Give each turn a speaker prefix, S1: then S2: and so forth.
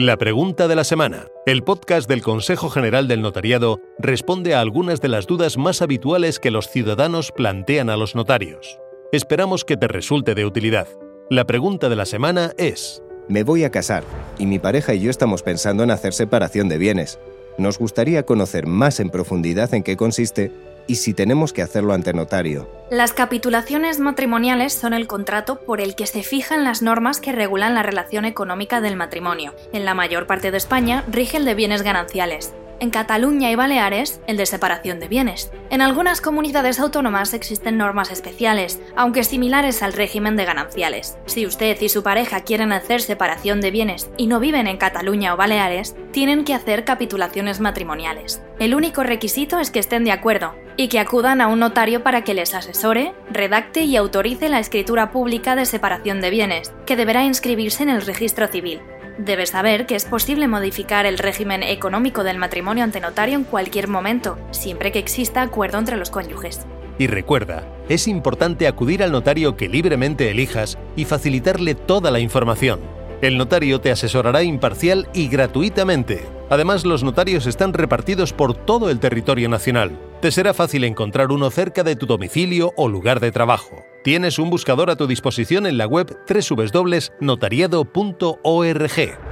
S1: La pregunta de la semana. El podcast del Consejo General del Notariado responde a algunas de las dudas más habituales que los ciudadanos plantean a los notarios. Esperamos que te resulte de utilidad. La pregunta de la semana es...
S2: Me voy a casar y mi pareja y yo estamos pensando en hacer separación de bienes. Nos gustaría conocer más en profundidad en qué consiste y si tenemos que hacerlo ante notario.
S3: Las capitulaciones matrimoniales son el contrato por el que se fijan las normas que regulan la relación económica del matrimonio. En la mayor parte de España rige el de bienes gananciales en Cataluña y Baleares el de separación de bienes. En algunas comunidades autónomas existen normas especiales, aunque similares al régimen de gananciales. Si usted y su pareja quieren hacer separación de bienes y no viven en Cataluña o Baleares, tienen que hacer capitulaciones matrimoniales. El único requisito es que estén de acuerdo y que acudan a un notario para que les asesore, redacte y autorice la escritura pública de separación de bienes, que deberá inscribirse en el registro civil. Debes saber que es posible modificar el régimen económico del matrimonio ante notario en cualquier momento, siempre que exista acuerdo entre los cónyuges.
S1: Y recuerda, es importante acudir al notario que libremente elijas y facilitarle toda la información. El notario te asesorará imparcial y gratuitamente. Además, los notarios están repartidos por todo el territorio nacional. Te será fácil encontrar uno cerca de tu domicilio o lugar de trabajo. Tienes un buscador a tu disposición en la web www.notariado.org.